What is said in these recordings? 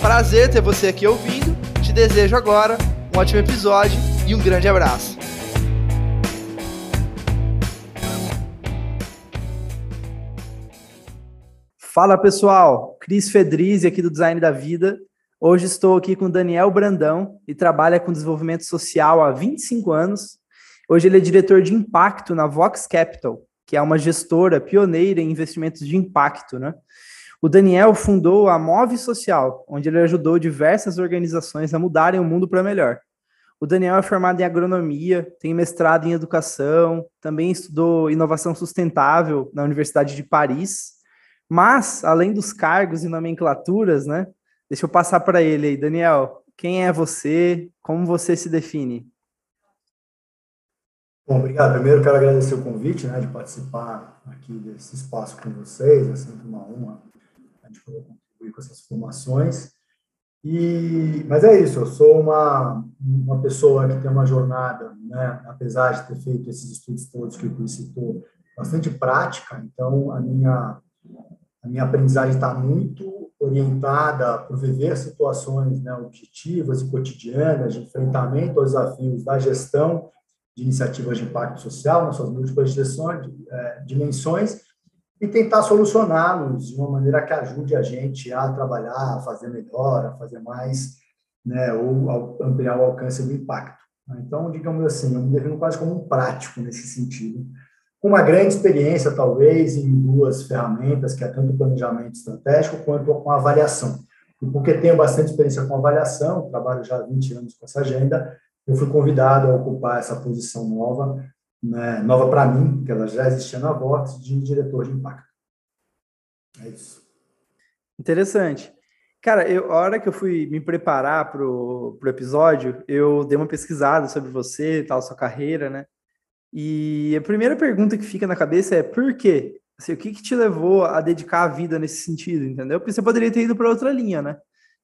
Prazer ter você aqui ouvindo. Te desejo agora um ótimo episódio e um grande abraço. Fala pessoal, Cris Fedrizzi aqui do Design da Vida. Hoje estou aqui com Daniel Brandão e trabalha com desenvolvimento social há 25 anos. Hoje ele é diretor de impacto na Vox Capital, que é uma gestora pioneira em investimentos de impacto, né? O Daniel fundou a Move Social, onde ele ajudou diversas organizações a mudarem o mundo para melhor. O Daniel é formado em agronomia, tem mestrado em educação, também estudou inovação sustentável na Universidade de Paris. Mas, além dos cargos e nomenclaturas, né? Deixa eu passar para ele aí. Daniel, quem é você? Como você se define? Bom, obrigado. Primeiro, quero agradecer o convite né, de participar aqui desse espaço com vocês. É sempre uma honra a gente poder contribuir com essas formações. E, mas é isso, eu sou uma, uma pessoa que tem uma jornada, né, apesar de ter feito esses estudos todos que o citou, bastante prática, então a minha, a minha aprendizagem está muito orientada para viver situações né, objetivas e cotidianas de enfrentamento aos desafios da gestão de iniciativas de impacto social, nas suas múltiplas é, dimensões, e tentar solucioná-los de uma maneira que ajude a gente a trabalhar, a fazer melhor, a fazer mais, né, ou ampliar o alcance do impacto. Então, digamos assim, eu me defino quase como um prático nesse sentido, com uma grande experiência, talvez, em duas ferramentas, que é tanto o planejamento estratégico quanto com a avaliação. E porque tenho bastante experiência com avaliação, trabalho já há 20 anos com essa agenda, eu fui convidado a ocupar essa posição nova né, nova para mim, que ela já existia na Vox, de diretor de impacto. É isso. Interessante. Cara, eu, a hora que eu fui me preparar para o episódio, eu dei uma pesquisada sobre você, tal, sua carreira, né? E a primeira pergunta que fica na cabeça é por quê? Assim, o que, que te levou a dedicar a vida nesse sentido, entendeu? Porque você poderia ter ido para outra linha, né?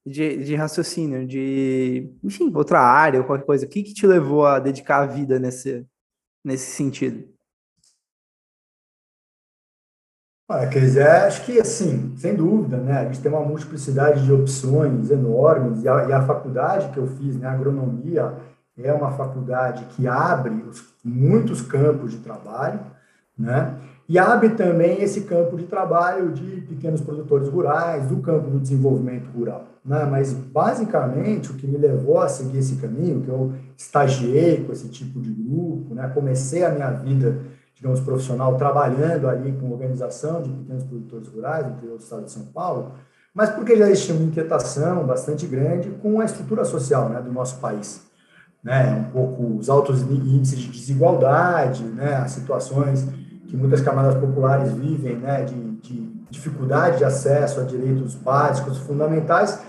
De, de raciocínio, de, enfim, outra área qualquer coisa. O que, que te levou a dedicar a vida nesse, nesse sentido? Olha, Cris, acho que, assim, sem dúvida, né? A gente tem uma multiplicidade de opções enormes e a, e a faculdade que eu fiz, né, agronomia, é uma faculdade que abre os, muitos campos de trabalho, né? E abre também esse campo de trabalho de pequenos produtores rurais, do campo do desenvolvimento rural. Né? Mas, basicamente, o que me levou a seguir esse caminho, que eu estagiei com esse tipo de grupo, né? comecei a minha vida, digamos, profissional trabalhando ali com organização de pequenos produtores rurais no interior do estado de São Paulo, mas porque já existia uma inquietação bastante grande com a estrutura social né, do nosso país. Né? Um pouco os altos índices de desigualdade, né? as situações que muitas camadas populares vivem, né, de, de dificuldade de acesso a direitos básicos, fundamentais,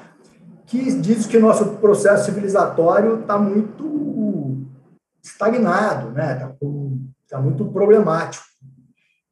que diz que nosso processo civilizatório está muito estagnado, né, está tá muito problemático.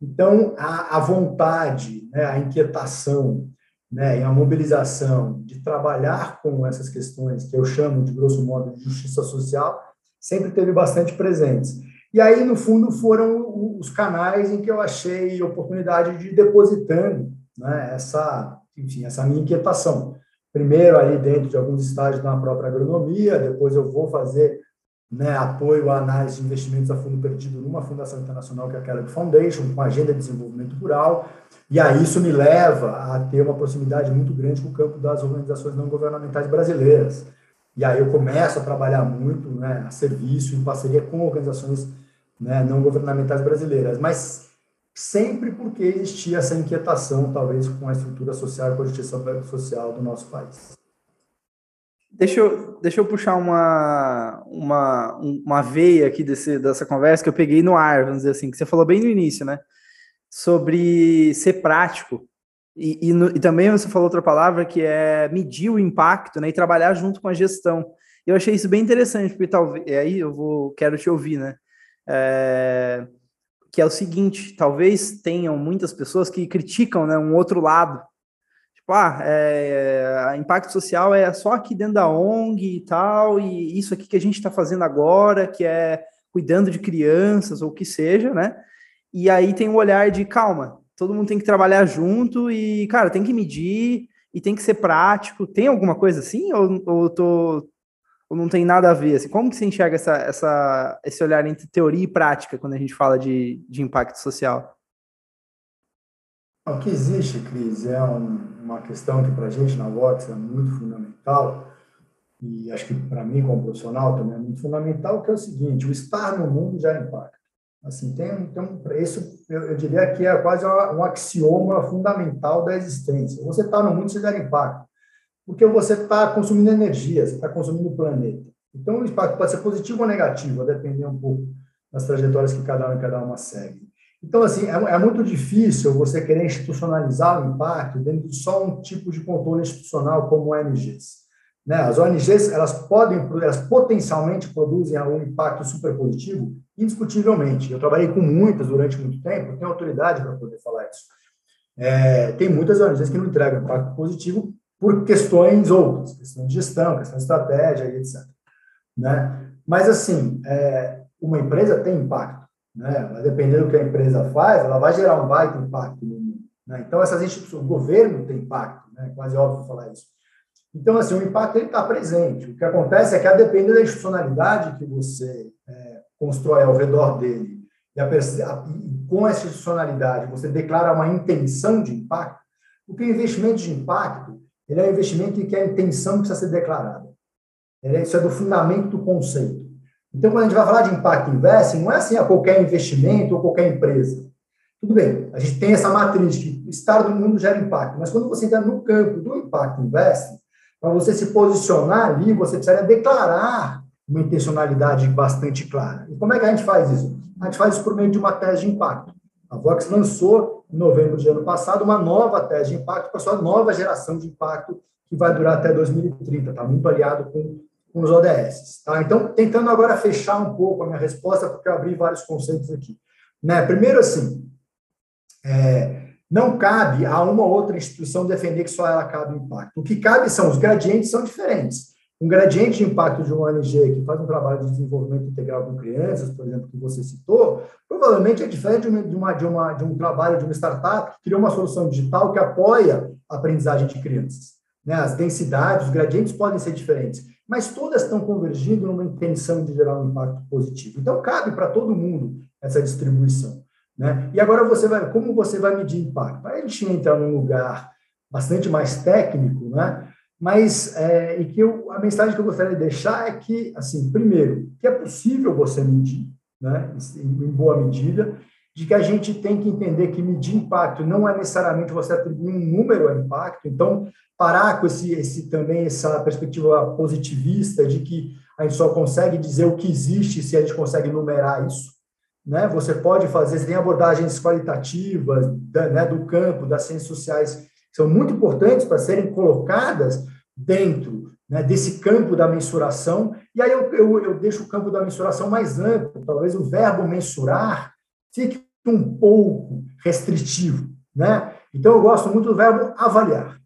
Então, a, a vontade, né, a inquietação né, e a mobilização de trabalhar com essas questões que eu chamo de, grosso modo, de justiça social, sempre teve bastante presentes. E aí, no fundo, foram os canais em que eu achei oportunidade de ir depositando né, essa, enfim, essa minha inquietação. Primeiro, ali dentro de alguns estágios na própria agronomia, depois eu vou fazer né, apoio à análise de investimentos a fundo perdido numa fundação internacional que é a Kellogg Foundation, com agenda de desenvolvimento rural, e aí isso me leva a ter uma proximidade muito grande com o campo das organizações não governamentais brasileiras. E aí eu começo a trabalhar muito né, a serviço, em parceria com organizações né, não governamentais brasileiras, mas sempre porque existia essa inquietação, talvez, com a estrutura social e com a justiça social do nosso país. Deixa eu, deixa eu puxar uma, uma, uma veia aqui desse, dessa conversa que eu peguei no ar, vamos dizer assim, que você falou bem no início, né? Sobre ser prático. E, e, no, e, também você falou outra palavra que é medir o impacto, né? E trabalhar junto com a gestão. Eu achei isso bem interessante, porque talvez. Aí eu vou, quero te ouvir, né? É, que é o seguinte: talvez tenham muitas pessoas que criticam né, um outro lado. Tipo, ah, é, impacto social é só aqui dentro da ONG e tal, e isso aqui que a gente está fazendo agora, que é cuidando de crianças ou o que seja, né? E aí tem o um olhar de calma, todo mundo tem que trabalhar junto e, cara, tem que medir e tem que ser prático. Tem alguma coisa assim? Ou, ou, tô, ou não tem nada a ver? Assim, como que você enxerga essa, essa, esse olhar entre teoria e prática quando a gente fala de, de impacto social? O que existe, Cris, é um, uma questão que para a gente na Vox é muito fundamental, e acho que para mim como profissional também é muito fundamental, que é o seguinte, o estar no mundo já impacta. Assim, tem, tem um, isso eu, eu, diria que é quase um axioma fundamental da existência. Você está no mundo, você gera impacto. Porque você está consumindo energia, você está consumindo o planeta. Então, o impacto pode ser positivo ou negativo, a depender um pouco das trajetórias que cada um e cada uma segue. Então, assim, é, é muito difícil você querer institucionalizar o impacto dentro de só um tipo de controle institucional como ONGs. Né? As ONGs, elas podem, elas potencialmente produzem um impacto super positivo, indiscutivelmente. Eu trabalhei com muitas durante muito tempo, tenho autoridade para poder falar isso. É, tem muitas ONGs que não entregam impacto positivo por questões outras, questão de gestão, questão de estratégia e etc. Né? Mas, assim, é, uma empresa tem impacto. Né? Mas dependendo do que a empresa faz, ela vai gerar um baita impacto no mundo. Né? Então, essas instituições, o governo tem impacto, né? quase óbvio falar isso. Então, assim, o impacto está presente. O que acontece é que, a depender da institucionalidade que você é, constrói ao redor dele, e, a, a, com essa institucionalidade você declara uma intenção de impacto, o investimento de impacto ele é um investimento em que a intenção precisa ser declarada. É, isso é do fundamento do conceito. Então, quando a gente vai falar de impacto investing, não é assim a qualquer investimento ou qualquer empresa. Tudo bem, a gente tem essa matriz que estar no mundo gera impacto, mas quando você entra no campo do impacto investing, para você se posicionar ali, você precisaria declarar uma intencionalidade bastante clara. E como é que a gente faz isso? A gente faz isso por meio de uma tese de impacto. A Vox lançou, em novembro de ano passado, uma nova tese de impacto para a sua nova geração de impacto, que vai durar até 2030. Está muito aliado com, com os ODS. Tá? Então, tentando agora fechar um pouco a minha resposta, porque eu abri vários conceitos aqui. Né? Primeiro, assim, é, não cabe a uma outra instituição defender que só ela cabe impacto. O que cabe são os gradientes são diferentes. Um gradiente de impacto de uma ONG que faz um trabalho de desenvolvimento integral com crianças, por exemplo, que você citou, provavelmente é diferente de, uma, de, uma, de um trabalho de uma startup que criou uma solução digital que apoia a aprendizagem de crianças. Né? As densidades, os gradientes podem ser diferentes, mas todas estão convergindo numa intenção de gerar um impacto positivo. Então, cabe para todo mundo essa distribuição. Né? E agora você vai, como você vai medir impacto? Aí a gente entra num lugar bastante mais técnico, né? Mas é, e que eu, a mensagem que eu gostaria de deixar é que, assim, primeiro, que é possível você medir, né? Em, boa medida, de que a gente tem que entender que medir impacto não é necessariamente você atribuir um número ao impacto. Então, parar com esse, esse também essa perspectiva positivista de que a gente só consegue dizer o que existe se a gente consegue numerar isso né? Você pode fazer, você tem abordagens qualitativas da, né, do campo, das ciências sociais, que são muito importantes para serem colocadas dentro né, desse campo da mensuração. E aí eu, eu, eu deixo o campo da mensuração mais amplo, talvez o verbo mensurar fique um pouco restritivo. Né? Então, eu gosto muito do verbo avaliar.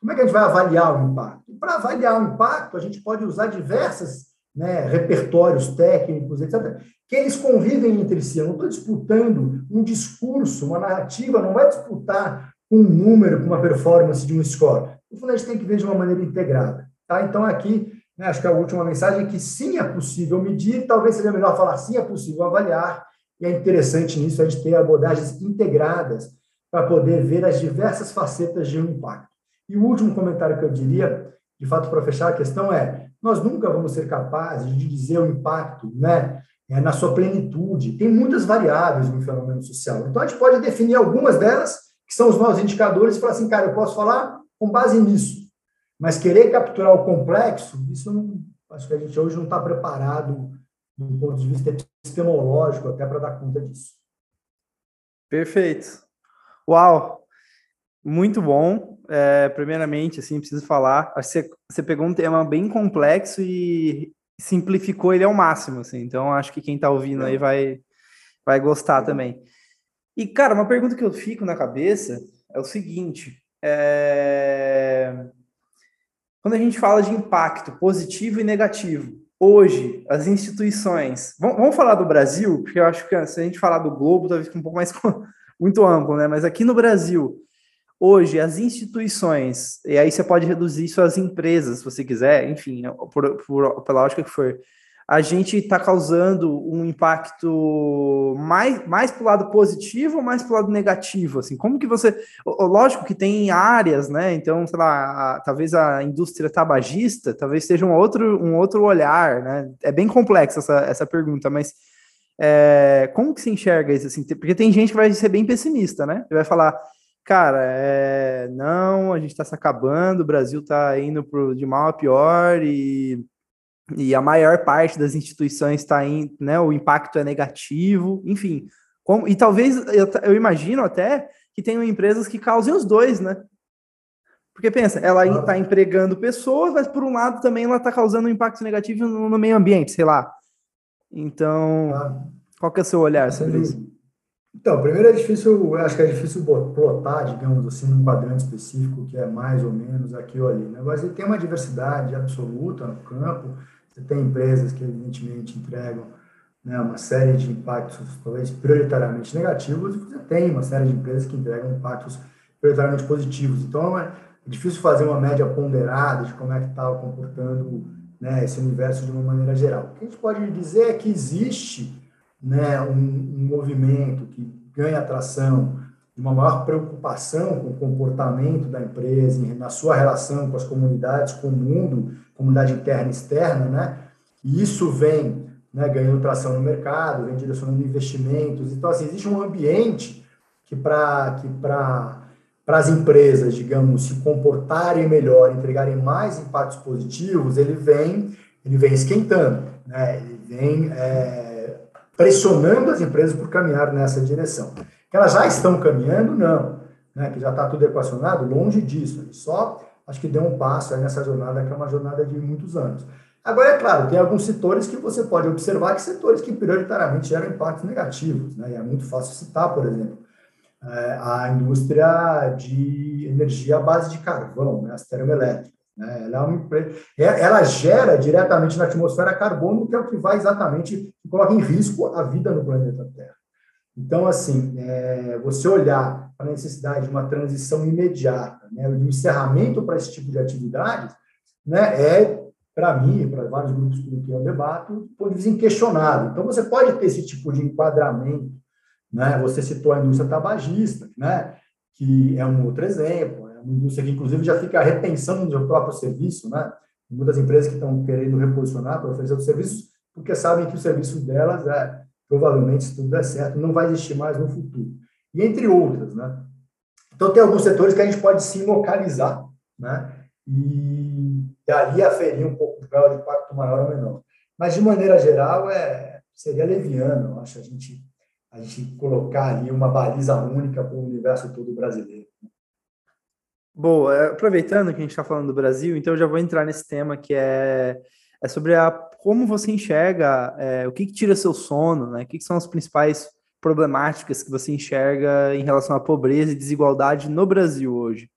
Como é que a gente vai avaliar o impacto? Para avaliar o impacto, a gente pode usar diversas né, repertórios técnicos, etc., que eles convivem entre si. Eu não estou disputando um discurso, uma narrativa, não vai disputar um número com uma performance de um score. No fundo, a gente tem que ver de uma maneira integrada. Tá? Então, aqui, né, acho que a última mensagem é que sim é possível medir, talvez seja melhor falar sim é possível avaliar, e é interessante nisso a gente ter abordagens integradas para poder ver as diversas facetas de um impacto. E o último comentário que eu diria, de fato, para fechar a questão é, nós nunca vamos ser capazes de dizer o impacto né, é, na sua plenitude. Tem muitas variáveis no fenômeno social. Então, a gente pode definir algumas delas, que são os nossos indicadores, falar assim, cara, eu posso falar com base nisso. Mas querer capturar o complexo, isso não, acho que a gente hoje não está preparado do ponto de vista epistemológico até para dar conta disso. Perfeito. Uau! Muito bom. É, primeiramente, assim, preciso falar. Acho que você, você pegou um tema bem complexo e simplificou ele ao máximo, assim. Então, acho que quem está ouvindo aí vai, vai gostar também. E, cara, uma pergunta que eu fico na cabeça é o seguinte: é... quando a gente fala de impacto positivo e negativo, hoje as instituições. Vamos falar do Brasil, porque eu acho que se a gente falar do globo, talvez um pouco mais muito amplo, né? Mas aqui no Brasil, hoje as instituições, e aí você pode reduzir isso às empresas, se você quiser, enfim, por, por, pela lógica que for, a gente está causando um impacto mais, mais para o lado positivo ou mais para o lado negativo? Assim, como que você. Lógico que tem áreas, né? Então, sei lá, a, talvez a indústria tabagista talvez seja um outro, um outro olhar, né? É bem complexa essa, essa pergunta, mas é, como que se enxerga isso? Assim? Porque tem gente que vai ser bem pessimista, né? Vai falar cara, é, não, a gente está se acabando, o Brasil está indo pro, de mal a pior e, e a maior parte das instituições está indo, né, o impacto é negativo, enfim. Como, e talvez, eu, eu imagino até que tenham empresas que causem os dois, né? Porque pensa, ela está empregando pessoas, mas por um lado também ela está causando um impacto negativo no, no, meio ambiente, sei lá. Então, qual que é o seu olhar sobre isso? Então, primeiro é difícil, acho que é difícil plotar, digamos assim, num quadrante específico que é mais ou menos aqui ou ali. Né? Mas ele tem uma diversidade absoluta no campo. Você tem empresas que, evidentemente, entregam né, uma série de impactos, talvez prioritariamente negativos, e você tem uma série de empresas que entregam impactos prioritariamente positivos. Então, é difícil fazer uma média ponderada de como é que está comportando né, esse universo de uma maneira geral. O que a gente pode dizer é que existe né, um, um movimento que ganha atração, uma maior preocupação com o comportamento da empresa, na sua relação com as comunidades, com o mundo, comunidade interna e externa, né? E isso vem né, ganhando tração no mercado, vem direcionando investimentos. Então, assim, existe um ambiente que para que para as empresas, digamos, se comportarem melhor, entregarem mais impactos positivos, ele vem ele vem esquentando, né? Ele vem é, pressionando as empresas por caminhar nessa direção. Que elas já estão caminhando, não. Né? Que já está tudo equacionado, longe disso. Só acho que deu um passo nessa jornada, que é uma jornada de muitos anos. Agora, é claro, tem alguns setores que você pode observar que setores que prioritariamente geram impactos negativos. Né? E é muito fácil citar, por exemplo, é, a indústria de energia à base de carvão, né? as termoelétricas. Né? Ela, é uma empresa, ela gera diretamente na atmosfera carbono, que é o que vai exatamente, que coloca em risco a vida no planeta Terra. Então, assim, é, você olhar a necessidade de uma transição imediata, né, de um encerramento para esse tipo de atividades, né, é, para mim, para vários grupos com que eu debato, ponto de vista inquestionável. Então, você pode ter esse tipo de enquadramento. Né? Você citou a indústria tabagista, né? que é um outro exemplo uma indústria que, inclusive, já fica repensando no seu próprio serviço, né? Muitas empresas que estão querendo reposicionar para oferecer os serviços, porque sabem que o serviço delas, é, provavelmente, se tudo der certo, não vai existir mais no futuro. E entre outras, né? Então, tem alguns setores que a gente pode se localizar, né? E, e ali aferir um pouco o grau de impacto maior ou menor. Mas, de maneira geral, é, seria leviano, acho, a gente, a gente colocar ali uma baliza única para o universo todo brasileiro. Boa, é, aproveitando que a gente está falando do Brasil, então eu já vou entrar nesse tema que é, é sobre a, como você enxerga, é, o que, que, tira seu sono, né? O que, que, são as principais problemáticas que você enxerga em relação à pobreza e desigualdade no Brasil hoje?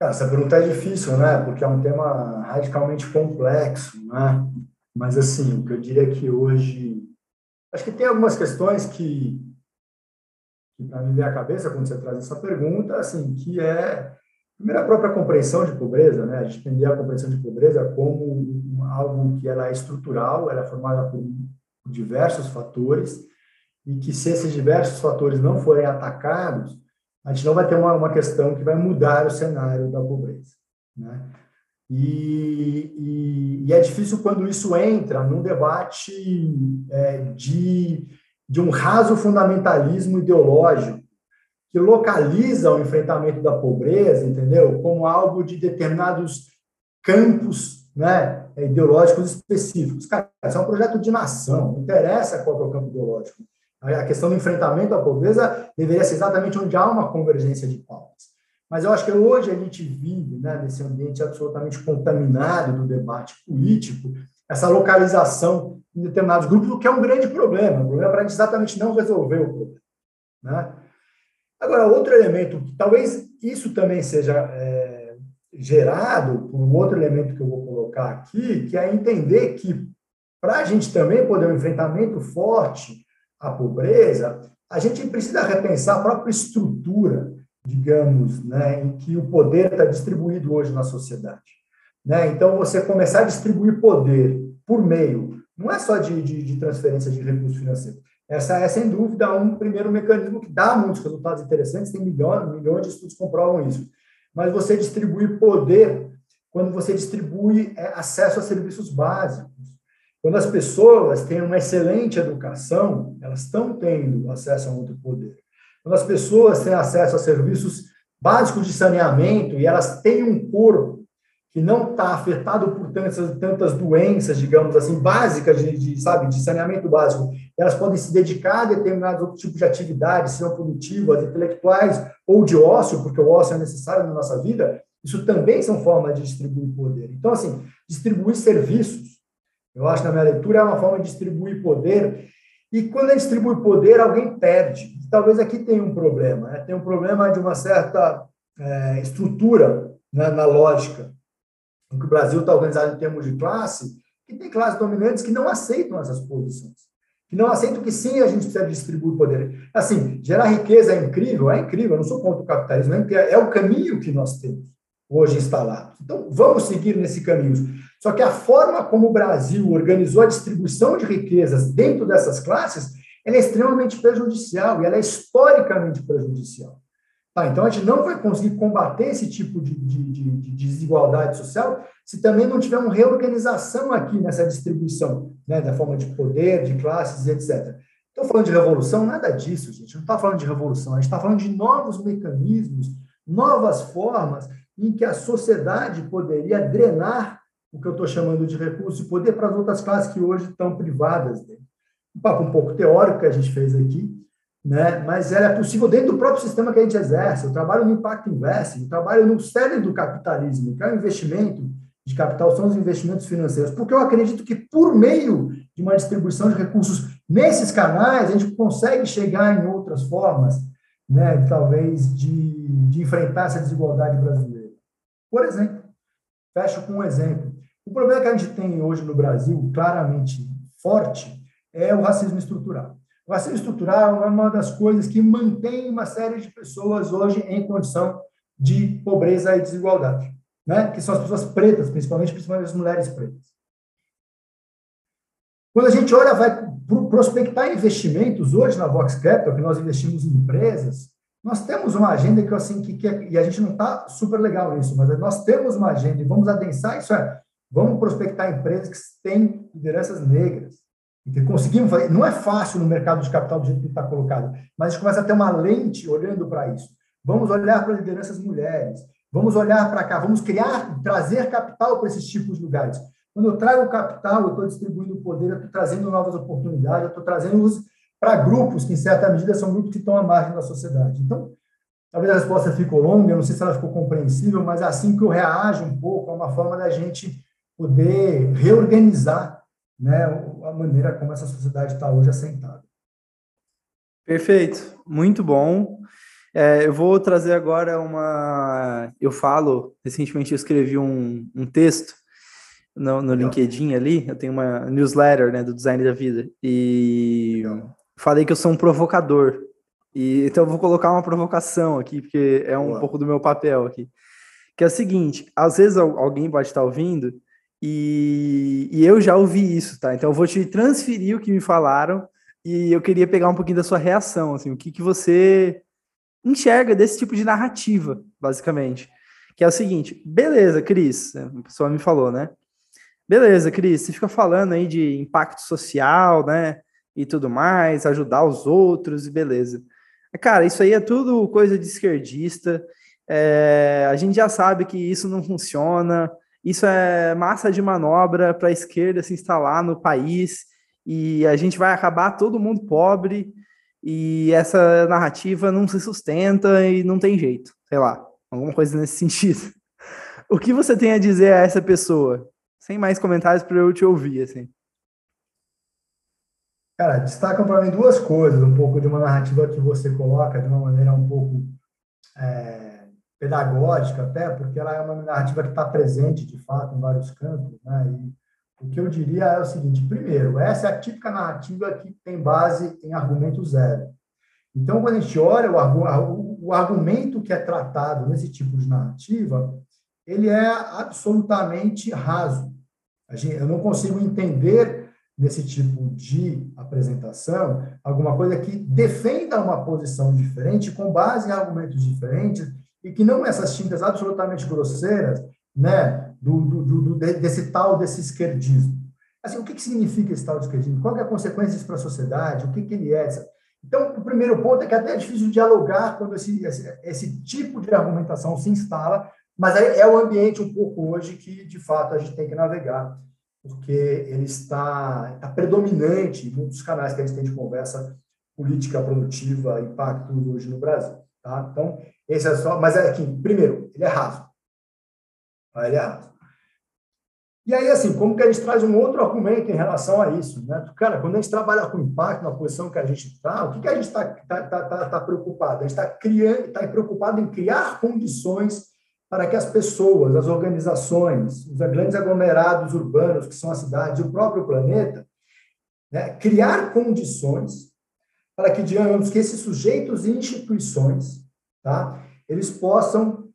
Essa pergunta é difícil, né? Porque é um tema radicalmente complexo, né? Mas, assim, o que eu diria que hoje... Acho que tem algumas questões que que para mim vem à cabeça quando você traz essa pergunta, assim, que é primeiro a própria compreensão de pobreza, né? A gente entender a compreensão de pobreza como algo que ela é estrutural, ela é formada por diversos fatores e que se esses diversos fatores não forem atacados, a gente não vai ter uma, uma questão que vai mudar o cenário da pobreza, né? E, e, e é difícil quando isso entra num debate é, de de um raso fundamentalismo ideológico que localiza o enfrentamento da pobreza, entendeu? Como algo de determinados campos né, ideológicos específicos. Cara, isso é um projeto de nação, não interessa qual é o campo ideológico. A questão do enfrentamento à pobreza deveria ser exatamente onde há uma convergência de pautas. Mas eu acho que hoje a gente vive né, nesse ambiente absolutamente contaminado do debate político, essa localização em determinados grupos, o que é um grande problema. O problema é para a gente exatamente não resolver o problema. Né? Agora, outro elemento, talvez isso também seja é, gerado por um outro elemento que eu vou colocar aqui, que é entender que para a gente também poder um enfrentamento forte à pobreza, a gente precisa repensar a própria estrutura, digamos, né, em que o poder está distribuído hoje na sociedade. Né? Então, você começar a distribuir poder por meio, não é só de, de, de transferência de recursos financeiros, essa é, sem dúvida, um primeiro mecanismo que dá muitos resultados interessantes, tem milhões, milhões de estudos comprovam isso. Mas você distribui poder quando você distribui é, acesso a serviços básicos. Quando as pessoas têm uma excelente educação, elas estão tendo acesso a outro poder. Quando as pessoas têm acesso a serviços básicos de saneamento e elas têm um corpo que não está afetado por tantas, tantas doenças, digamos assim, básicas de, de, sabe, de saneamento básico, elas podem se dedicar a determinados outros tipos de atividades, sejam produtivas, intelectuais ou de ócio, porque o ócio é necessário na nossa vida, isso também são formas de distribuir poder. Então, assim, distribuir serviços, eu acho, na minha leitura, é uma forma de distribuir poder, e quando a gente distribui poder, alguém perde. Talvez aqui tenha um problema, né? tem um problema de uma certa é, estrutura né, na lógica em que o Brasil está organizado em termos de classe, que tem classes dominantes que não aceitam essas posições, que não aceitam que sim, a gente precisa distribuir poder. Assim, gerar riqueza é incrível, é incrível, eu não sou contra o capitalismo, é, é o caminho que nós temos hoje instalado. Então, vamos seguir nesse caminho. Só que a forma como o Brasil organizou a distribuição de riquezas dentro dessas classes, ela é extremamente prejudicial e ela é historicamente prejudicial. Tá, então, a gente não vai conseguir combater esse tipo de, de, de, de, desigualdade social se também não tiver uma reorganização aqui nessa distribuição, né, da forma de poder, de classes, etc. Estou falando de revolução, nada disso, gente. Não está falando de revolução, a gente está falando de novos mecanismos, novas formas em que a sociedade poderia drenar o que eu estou chamando de recurso de poder para as outras classes que hoje estão privadas dele. Um papo um pouco teórico que a gente fez aqui, né? mas ela é possível dentro do próprio sistema que a gente exerce. Eu trabalho no Impact Invest, eu trabalho no cérebro do capitalismo, que é o investimento de capital, são os investimentos financeiros, porque eu acredito que por meio de uma distribuição de recursos nesses canais, a gente consegue chegar em outras formas, né, talvez, de, de enfrentar essa desigualdade brasileira. Por exemplo, fecho com um exemplo. O problema que a gente tem hoje no Brasil, claramente forte, é o racismo estrutural. O racismo estrutural é uma das coisas que mantém uma série de pessoas hoje em condição de pobreza e desigualdade, né? que são as pessoas pretas, principalmente, principalmente as mulheres pretas. Quando a gente olha, vai prospectar investimentos hoje na Vox Capital, que nós investimos em empresas, nós temos uma agenda que assim que, que e a gente não está super legal nisso, mas nós temos uma agenda e vamos adensar isso é, vamos prospectar empresas que têm lideranças negras, conseguimos fazer. Não é fácil no mercado de capital do jeito que está colocado, mas a gente começa a ter uma lente olhando para isso. Vamos olhar para lideranças mulheres, vamos olhar para cá, vamos criar, trazer capital para esses tipos de lugares. Quando eu trago capital, eu estou distribuindo poder, eu estou trazendo novas oportunidades, eu estou trazendo-os para grupos que, em certa medida, são grupos que estão à margem da sociedade. Então, talvez a resposta ficou longa, eu não sei se ela ficou compreensível, mas é assim que eu reajo um pouco, é uma forma da gente poder reorganizar né, a maneira como essa sociedade está hoje assentada. Perfeito, muito bom. É, eu vou trazer agora uma. Eu falo, recentemente eu escrevi um, um texto no, no LinkedIn ali, eu tenho uma newsletter né, do Design da Vida, e falei que eu sou um provocador. E, então eu vou colocar uma provocação aqui, porque é um Boa. pouco do meu papel aqui. Que é o seguinte: às vezes alguém pode estar ouvindo e, e, eu já ouvi isso, tá? Então eu vou te transferir o que me falaram e eu queria pegar um pouquinho da sua reação, assim, o que, que você enxerga desse tipo de narrativa, basicamente. Que é o seguinte, beleza, Cris, a pessoa me falou, né? Beleza, Cris, você fica falando aí de impacto social, né? E tudo mais, ajudar os outros, e beleza. Cara, isso aí é tudo coisa de esquerdista. É, a gente já sabe que isso não funciona isso é massa de manobra para a esquerda se instalar no país e a gente vai acabar todo mundo pobre. e essa narrativa não se sustenta e não tem jeito, sei lá, alguma coisa nesse sentido. O que você tem a dizer a essa pessoa? Sem mais comentários para eu te ouvir, assim. Cara, destacam para mim duas coisas, um pouco de uma narrativa que você coloca de uma maneira um pouco é, pedagógica até, porque ela é uma narrativa que está presente, de fato, em vários campos, né? E o que eu diria é o seguinte, primeiro, essa é a típica narrativa que tem base em argumento zero. Então, quando a gente olha o, argumento que é tratado nesse tipo de narrativa, ele é absolutamente raso. Eu não consigo entender nesse tipo de apresentação alguma coisa que defenda uma posição diferente com base em argumentos diferentes e que não essas tintas absolutamente grosseiras, né, do, do, do desse tal desse esquerdismo. Assim, o que, que significa esse tal de esquerdismo? Qual é a consequência disso para a sociedade? O que, que ele é? Então, o primeiro ponto é que até é difícil dialogar quando esse, esse, esse tipo de argumentação se instala, mas é o ambiente um pouco hoje que, de fato, a gente tem que navegar porque ele está, está predominante em muitos canais que a gente tem de conversa política produtiva, impacto hoje no Brasil. Tá? Então, esse é só. Mas é aqui, primeiro, ele é raso. Tá? Ele é raso. E aí, assim, como que a gente traz um outro argumento em relação a isso? Né? Cara, quando a gente trabalha com impacto na posição que a gente está, o que, que a gente está tá, tá, tá, tá preocupado? A gente está está preocupado em criar condições para que as pessoas, as organizações, os grandes aglomerados urbanos, que são as cidades, o próprio planeta, né, criar condições para que, digamos, que esses sujeitos e instituições, tá, eles possam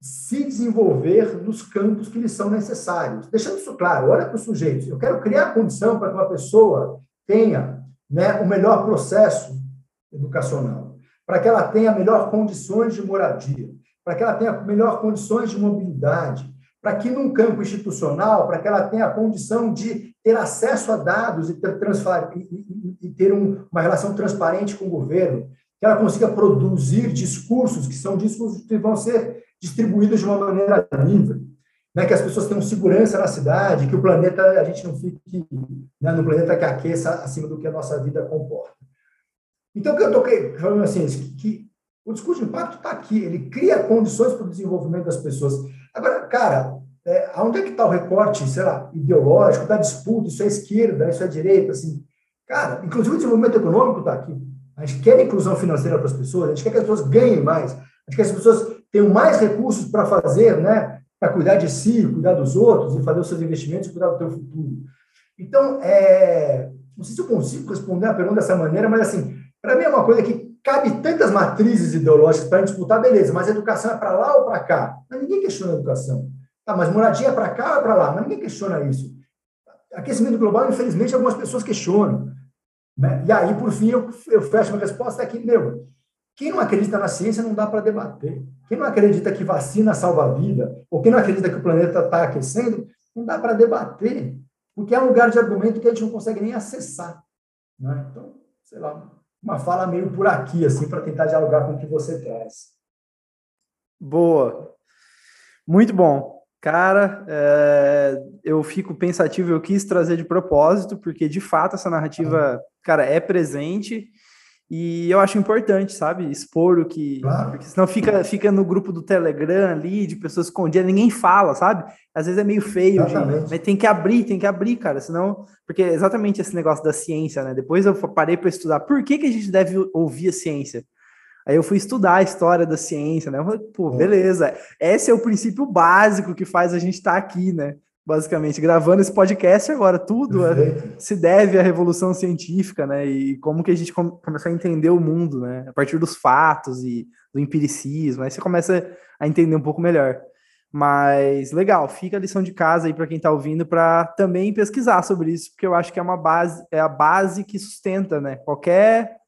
se desenvolver nos campos que lhes são necessários. Deixando isso claro, olha para os sujeitos. Eu quero criar condição para que uma pessoa tenha né, o melhor processo educacional, para que ela tenha melhor condições de moradia, para que ela tenha melhor condições de mobilidade, para que num campo institucional, para que ela tenha a condição de ter acesso a dados e ter, e ter um, uma relação transparente com o governo, que ela consiga produzir discursos que são discursos que vão ser distribuídos de uma maneira livre, né, que as pessoas tenham segurança na cidade, que o planeta, a gente não fique né, no planeta que aqueça acima do que a nossa vida comporta. Então, o que eu estou falando assim, que o discurso de impacto está aqui, ele cria condições para o desenvolvimento das pessoas. Agora, cara, é, onde é que está o recorte, sei lá, ideológico, da disputa, isso é esquerda, isso é direita, assim. Cara, inclusive o desenvolvimento econômico está aqui. A gente quer inclusão financeira para as pessoas, a gente quer que as pessoas ganhem mais, a gente quer que as pessoas tenham mais recursos para fazer, né, para cuidar de si, cuidar dos outros, e fazer os seus investimentos e cuidar do seu futuro. Então, é, não sei se eu consigo responder a pergunta dessa maneira, mas assim, para mim é uma coisa que cabe tantas matrizes ideológicas para disputar, beleza, mas educação é para lá ou para cá? Mas ninguém questiona a educação. Tá, mas moradia é para cá ou é para lá? Mas ninguém questiona isso. Aquecimento global, infelizmente, algumas pessoas questionam. Né? E aí, por fim, eu, eu fecho uma resposta aqui, meu, quem não acredita na ciência não dá para debater. Quem não acredita que vacina salva a vida, ou quem não acredita que o planeta está aquecendo, não dá para debater, porque é um lugar de argumento que a gente não consegue nem acessar. Né? Então, sei lá, uma fala meio por aqui, assim, para tentar dialogar com o que você traz. Boa. Muito bom. Cara, é, eu fico pensativo, eu quis trazer de propósito, porque de fato essa narrativa, cara, é presente e eu acho importante, sabe, expor o que. Claro. Porque senão fica, fica no grupo do Telegram ali, de pessoas escondidas, ninguém fala, sabe? Às vezes é meio feio, de, mas tem que abrir, tem que abrir, cara, senão. Porque é exatamente esse negócio da ciência, né? Depois eu parei para estudar por que, que a gente deve ouvir a ciência. Aí eu fui estudar a história da ciência, né? Eu falei, pô, beleza, esse é o princípio básico que faz a gente estar tá aqui, né? Basicamente, gravando esse podcast agora. Tudo é, se deve à revolução científica, né? E como que a gente começou a entender o mundo, né? A partir dos fatos e do empiricismo. Aí você começa a entender um pouco melhor. Mas legal, fica a lição de casa aí para quem está ouvindo para também pesquisar sobre isso, porque eu acho que é uma base, é a base que sustenta, né? Qualquer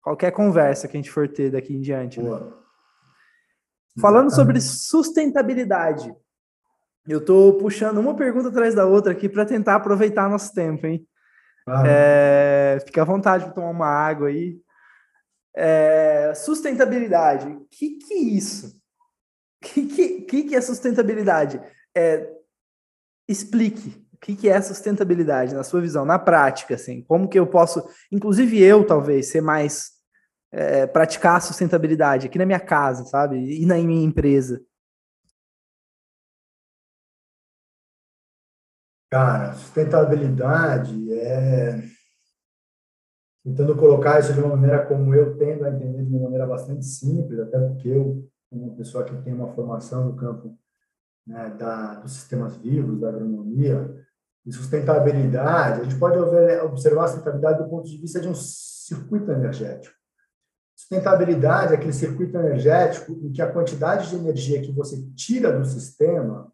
qualquer conversa que a gente for ter daqui em diante. Né? Falando sobre sustentabilidade, eu estou puxando uma pergunta atrás da outra aqui para tentar aproveitar nosso tempo, hein? É, fica à vontade para tomar uma água aí. É, sustentabilidade. O que, que é isso? O que, que, que, é sustentabilidade? É, explique. O que, que é sustentabilidade na sua visão, na prática, assim? Como que eu posso, inclusive eu, talvez, ser mais é, praticar a sustentabilidade aqui na minha casa, sabe? E na minha empresa. Cara, sustentabilidade é tentando colocar isso de uma maneira como eu tendo a entender de uma maneira bastante simples, até porque eu, uma pessoa que tem uma formação no campo né, da, dos sistemas vivos, da agronomia, e sustentabilidade, a gente pode observar a sustentabilidade do ponto de vista de um circuito energético. Sustentabilidade é aquele circuito energético em que a quantidade de energia que você tira do sistema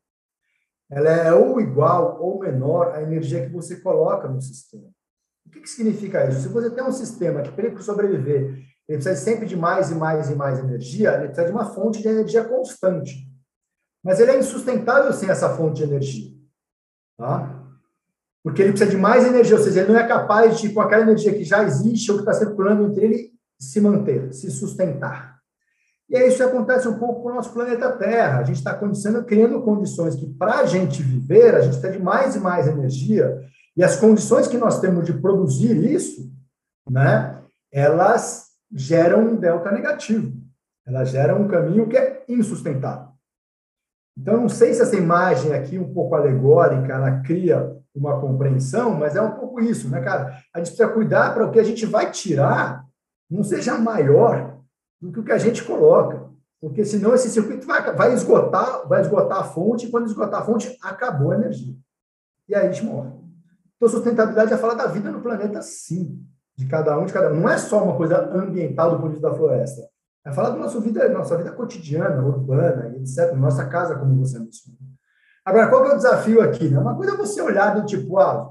ela é ou igual ou menor à energia que você coloca no sistema. O que, que significa isso? Se você tem um sistema que, para sobreviver, ele precisa sempre de mais e mais e mais energia, ele precisa de uma fonte de energia constante. Mas ele é insustentável sem essa fonte de energia. Tá? Porque ele precisa de mais energia, ou seja, ele não é capaz de, com aquela energia que já existe ou que está circulando entre ele, se manter, se sustentar. E aí isso acontece um pouco com o nosso planeta Terra. A gente está criando condições que, para a gente viver, a gente precisa de mais e mais energia, e as condições que nós temos de produzir isso, né, elas geram um delta negativo. Elas geram um caminho que é insustentável. Então, não sei se essa imagem aqui, um pouco alegórica, ela cria uma compreensão, mas é um pouco isso, né, cara? A gente precisa cuidar para o que a gente vai tirar não seja maior do que o que a gente coloca. Porque senão esse circuito vai, vai, esgotar, vai esgotar a fonte, e quando esgotar a fonte, acabou a energia. E aí a gente morre. Então, sustentabilidade é falar da vida no planeta, sim. De cada um, de cada um. Não é só uma coisa ambiental do ponto de vista da floresta. É falar da nossa vida, nossa vida cotidiana, urbana, etc. Nossa casa, como você mencionou. Agora, qual é o desafio aqui? Né? Uma coisa é você olhar do tipo, ah,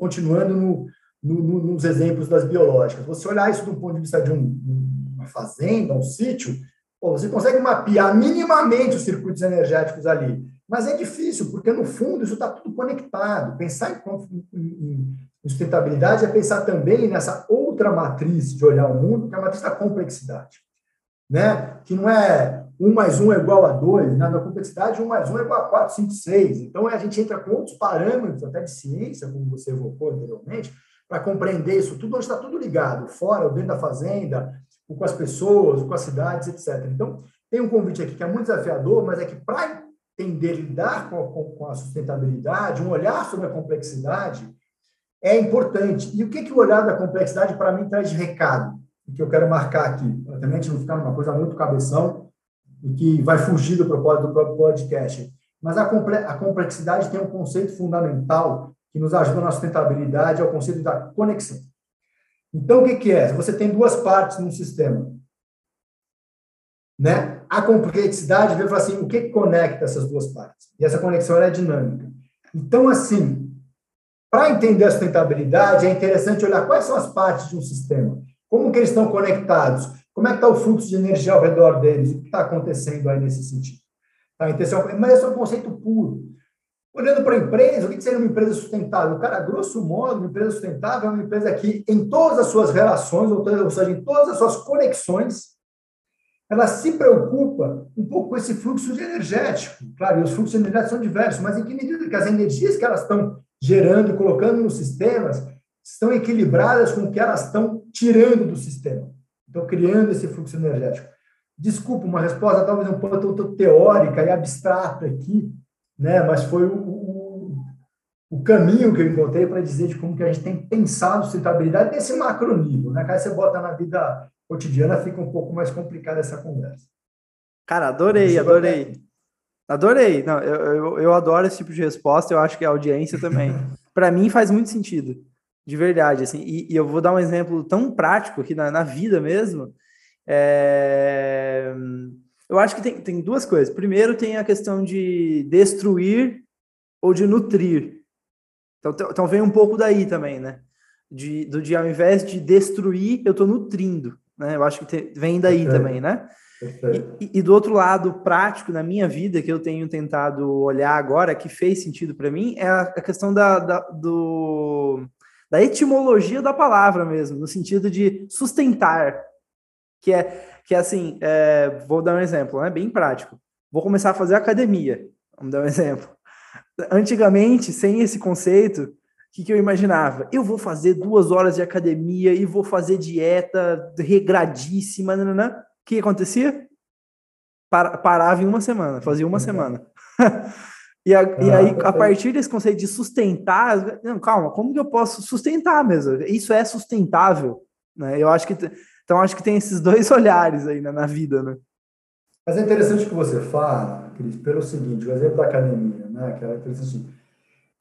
continuando no, no, nos exemplos das biológicas, você olhar isso do ponto de vista de um, uma fazenda, um sítio, pô, você consegue mapear minimamente os circuitos energéticos ali. Mas é difícil, porque no fundo isso está tudo conectado. Pensar em, em, em sustentabilidade é pensar também nessa outra matriz de olhar o mundo, que é a matriz da complexidade. Né? Que não é 1 mais 1 é igual a 2, na complexidade 1 mais 1 é igual a 4, 5, 6. Então a gente entra com outros parâmetros, até de ciência, como você evocou anteriormente, para compreender isso tudo, onde está tudo ligado, fora dentro da fazenda, com as pessoas, com as cidades, etc. Então, tem um convite aqui que é muito desafiador, mas é que para entender, lidar com a, com a, sustentabilidade, um olhar sobre a complexidade, é importante. E o que, que o olhar da complexidade, para mim, traz de recado? E que eu quero marcar aqui, para também não ficar numa coisa muito cabeção e que vai fugir do propósito do próprio podcast. Mas a, a complexidade tem um conceito fundamental que nos ajuda na sustentabilidade, é o conceito da conexão. Então, o que, que é? Você tem duas partes no sistema. Né? A complexidade vem falar assim, o que, que conecta essas duas partes? E essa conexão é dinâmica. Então, assim, para entender a sustentabilidade, é interessante olhar quais são as partes de um sistema. Como que eles estão conectados? Como é que está o fluxo de energia ao redor deles? O que está acontecendo aí nesse sentido? Tá? Então, é mas esse é um conceito puro. Olhando para a empresa, o que seria uma empresa sustentável? Cara, grosso modo, uma empresa sustentável é uma empresa que, em todas as suas relações, ou seja, em todas as suas conexões, ela se preocupa um pouco com esse fluxo energético. Claro, e os fluxos energéticos são diversos, mas em que medida que as energias que elas estão gerando e colocando nos sistemas estão equilibradas com o que elas estão tirando do sistema. Então, criando esse fluxo energético. Desculpa, uma resposta talvez um pouco teórica e abstrata aqui, né? Mas foi o, o, o caminho que eu encontrei para dizer de como que a gente tem pensado sustentabilidade nesse macro nível, né? Cara, você bota na vida cotidiana, fica um pouco mais complicada essa conversa. Cara, adorei, adorei. Adorei. Não, eu, eu, eu, adoro esse tipo de resposta, eu acho que a audiência também. para mim faz muito sentido, de verdade. Assim, e, e, eu vou dar um exemplo tão prático aqui na, na vida mesmo. É eu acho que tem, tem duas coisas. Primeiro, tem a questão de destruir ou de nutrir. Então, então vem um pouco daí também, né? De, do de ao invés de destruir, eu estou nutrindo. Né? Eu acho que te, vem daí também, né? E, e, do outro lado, prático na minha vida, que eu tenho tentado olhar agora, que fez sentido para mim, é a, a questão da, da, do, da etimologia da palavra mesmo, no sentido de sustentar, que é que assim, é, vou dar um exemplo, né, bem prático. Vou começar a fazer academia, vamos dar um exemplo. Antigamente, sem esse conceito, o que, que eu imaginava? Eu vou fazer duas horas de academia e vou fazer dieta regradíssima. Nanana. O que acontecia? parava em uma semana, fazia uma uhum. semana. e, a, e aí, a partir desse conceito de sustentar, não, calma, como que eu posso sustentar mesmo? Isso é sustentável, né? Eu acho que então acho que tem esses dois olhares aí né, na vida, né? Mas é interessante que você fala, Cris, pelo seguinte, o exemplo da academia, né? Que é interessante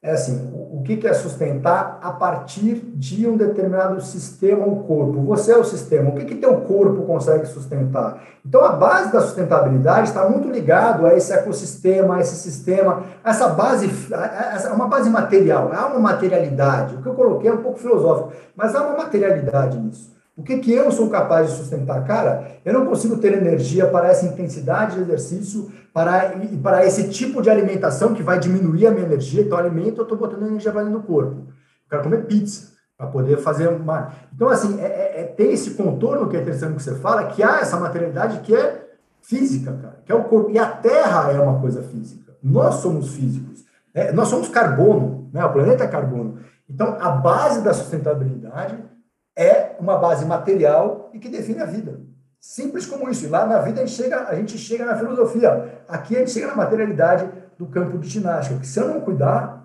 é assim, o que é sustentar a partir de um determinado sistema ou corpo? Você é o sistema, o que que teu corpo consegue sustentar? Então, a base da sustentabilidade está muito ligado a esse ecossistema, a esse sistema, essa base, é uma base material, há uma materialidade. O que eu coloquei é um pouco filosófico, mas há uma materialidade nisso. O que, que eu sou capaz de sustentar? Cara, eu não consigo ter energia para essa intensidade de exercício, para, para esse tipo de alimentação que vai diminuir a minha energia. Então, alimento, eu estou botando energia para dentro corpo. Eu quero comer pizza para poder fazer uma. Então, assim, é, é, é, tem esse contorno que é interessante que você fala, que há essa materialidade que é física, cara, que é o corpo. E a Terra é uma coisa física. Nós somos físicos. Né? Nós somos carbono, né? o planeta é carbono. Então, a base da sustentabilidade é uma base material e que define a vida. Simples como isso. E lá na vida a gente chega, a gente chega na filosofia. Aqui a gente chega na materialidade do campo de ginástica. Que se eu não cuidar,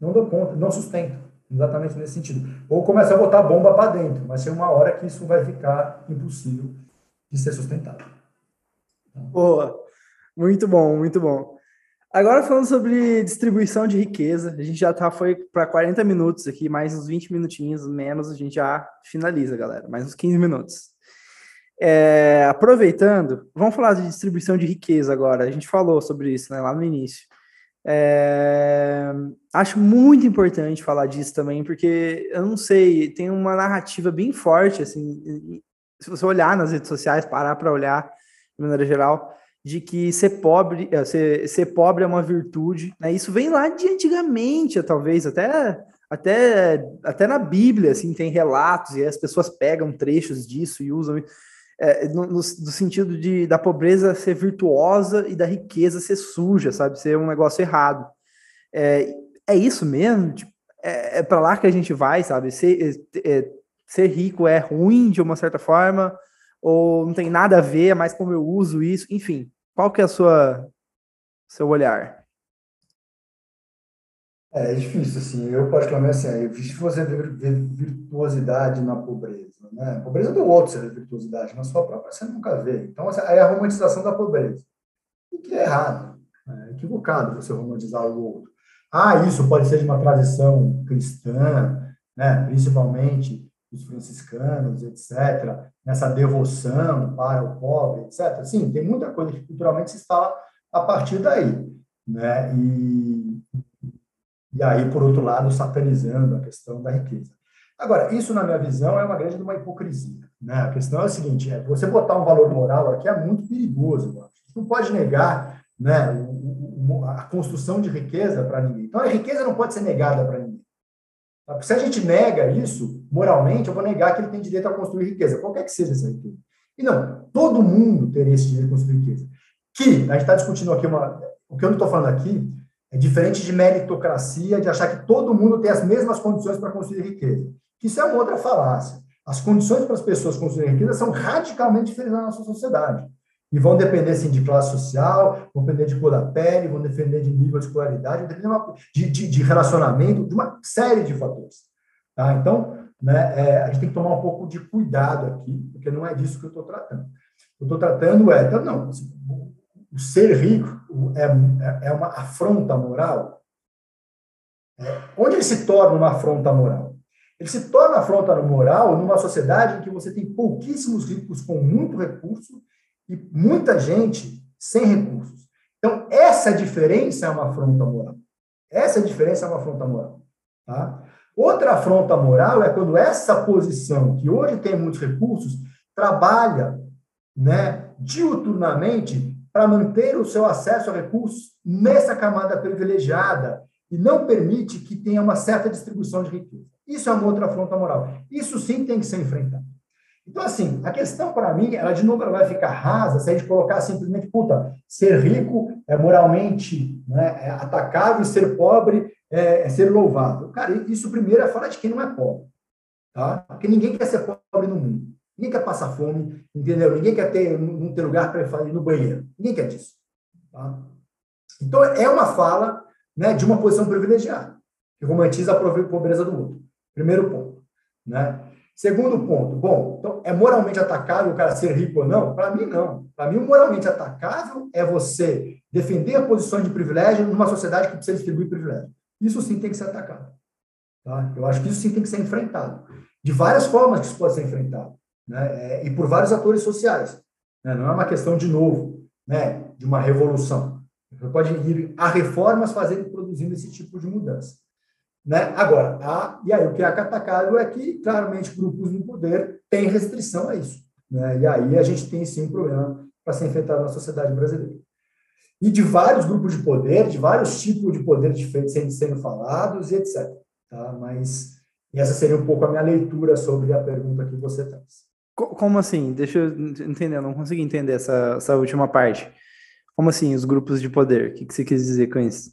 não dou conta, não sustento. Exatamente nesse sentido. Ou começa a botar bomba para dentro, mas tem uma hora que isso vai ficar impossível de ser sustentado. Boa. Muito bom, muito bom. Agora falando sobre distribuição de riqueza, a gente já tá, foi para 40 minutos aqui, mais uns 20 minutinhos menos, a gente já finaliza, galera, mais uns 15 minutos. É, aproveitando, vamos falar de distribuição de riqueza agora, a gente falou sobre isso né, lá no início. É, acho muito importante falar disso também, porque eu não sei, tem uma narrativa bem forte, assim, se você olhar nas redes sociais, parar para olhar de maneira geral, de que ser pobre, é, ser, ser pobre é uma virtude, né? Isso vem lá de antigamente, talvez, até, até, até na Bíblia, assim, tem relatos, e as pessoas pegam trechos disso e usam é, no, no, no, sentido de da pobreza ser virtuosa e da riqueza ser suja, sabe? Ser um negócio errado. É, é isso mesmo? Tipo, é, é para lá que a gente vai, sabe? Ser, é, é, ser rico é ruim de uma certa forma, ou não tem nada a ver, é mais como eu uso isso, enfim. Qual que é a sua seu olhar? É, é difícil, assim, eu particularmente, assim, é difícil você ver, virtuosidade na pobreza, né? Pobreza do outro seria virtuosidade, na sua própria você nunca vê. Então, assim, aí é a romantização da pobreza, o que é errado, é equivocado você romantizar o outro. Ah, isso pode ser de uma tradição cristã, né? principalmente dos franciscanos, etc., nessa devoção para o pobre, etc. Sim, tem muita coisa que culturalmente se instala a partir daí. Né? E, e aí, por outro lado, satanizando a questão da riqueza. Agora, isso, na minha visão, é uma grande uma hipocrisia. Né? A questão é a seguinte: é, você botar um valor moral aqui é muito perigoso. Você não pode negar né, a construção de riqueza para ninguém. Então, a riqueza não pode ser negada para ninguém. Se a gente nega isso, moralmente, eu vou negar que ele tem direito a construir riqueza, qualquer que seja essa riqueza. E não, todo mundo teria esse direito de construir riqueza. Que, a gente está discutindo aqui, uma, o que eu não estou falando aqui é diferente de meritocracia, de achar que todo mundo tem as mesmas condições para construir riqueza. Isso é uma outra falácia. As condições para as pessoas construírem riqueza são radicalmente diferentes na nossa sociedade. E vão depender, sim, de classe social, vão depender de cor da pele, vão depender de nível de escolaridade, de, de, de, relacionamento, de uma série de fatores. Tá? Então, né, é, a gente tem que tomar um pouco de cuidado aqui, porque não é disso que eu estou tratando. Eu estou tratando é, então, não, assim, o ser rico é, é uma afronta moral. É, onde ele se torna uma afronta moral? Ele se torna afronta moral numa sociedade em que você tem pouquíssimos ricos com muito recurso e muita gente sem recursos. Então, essa diferença é uma afronta moral. Essa diferença é uma afronta moral. Tá? Outra afronta moral é quando essa posição, que hoje tem muitos recursos, trabalha né, diuturnamente para manter o seu acesso a recursos nessa camada privilegiada e não permite que tenha uma certa distribuição de riqueza. Isso é uma outra afronta moral. Isso sim tem que ser enfrentado. Então, assim, a questão para mim, ela de novo ela vai ficar rasa se a gente colocar simplesmente, puta, ser rico é moralmente né, é atacável, ser pobre é, é ser louvável. Cara, isso primeiro é falar de quem não é pobre. Tá? Porque ninguém quer ser pobre no mundo. Ninguém quer passar fome, entendeu? Ninguém quer ter, não ter lugar para ir no banheiro. Ninguém quer disso. Tá? Então, é uma fala né, de uma posição privilegiada, que romantiza a pobreza do outro. Primeiro ponto. Né? Segundo ponto, bom, então é moralmente atacável o cara ser rico ou não? Para mim, não. Para mim, moralmente atacável é você defender a posição de privilégio numa sociedade que precisa distribuir privilégio. Isso sim tem que ser atacado. Tá? Eu acho que isso sim tem que ser enfrentado. De várias formas que isso pode ser enfrentado. Né? É, e por vários atores sociais. Né? Não é uma questão, de novo, né? de uma revolução. Você pode ir a reformas fazendo, produzindo esse tipo de mudança. Né? Agora, a, e aí o que é atacado é que, claramente, grupos no poder têm restrição a isso. Né? E aí a gente tem, sim, um problema para ser enfrentado na sociedade brasileira. E de vários grupos de poder, de vários tipos de poder diferentes sendo, sendo falados e etc. Tá? Mas essa seria um pouco a minha leitura sobre a pergunta que você traz. Como assim? Deixa eu entender, eu não consegui entender essa, essa última parte. Como assim, os grupos de poder? O que, que você quis dizer com isso?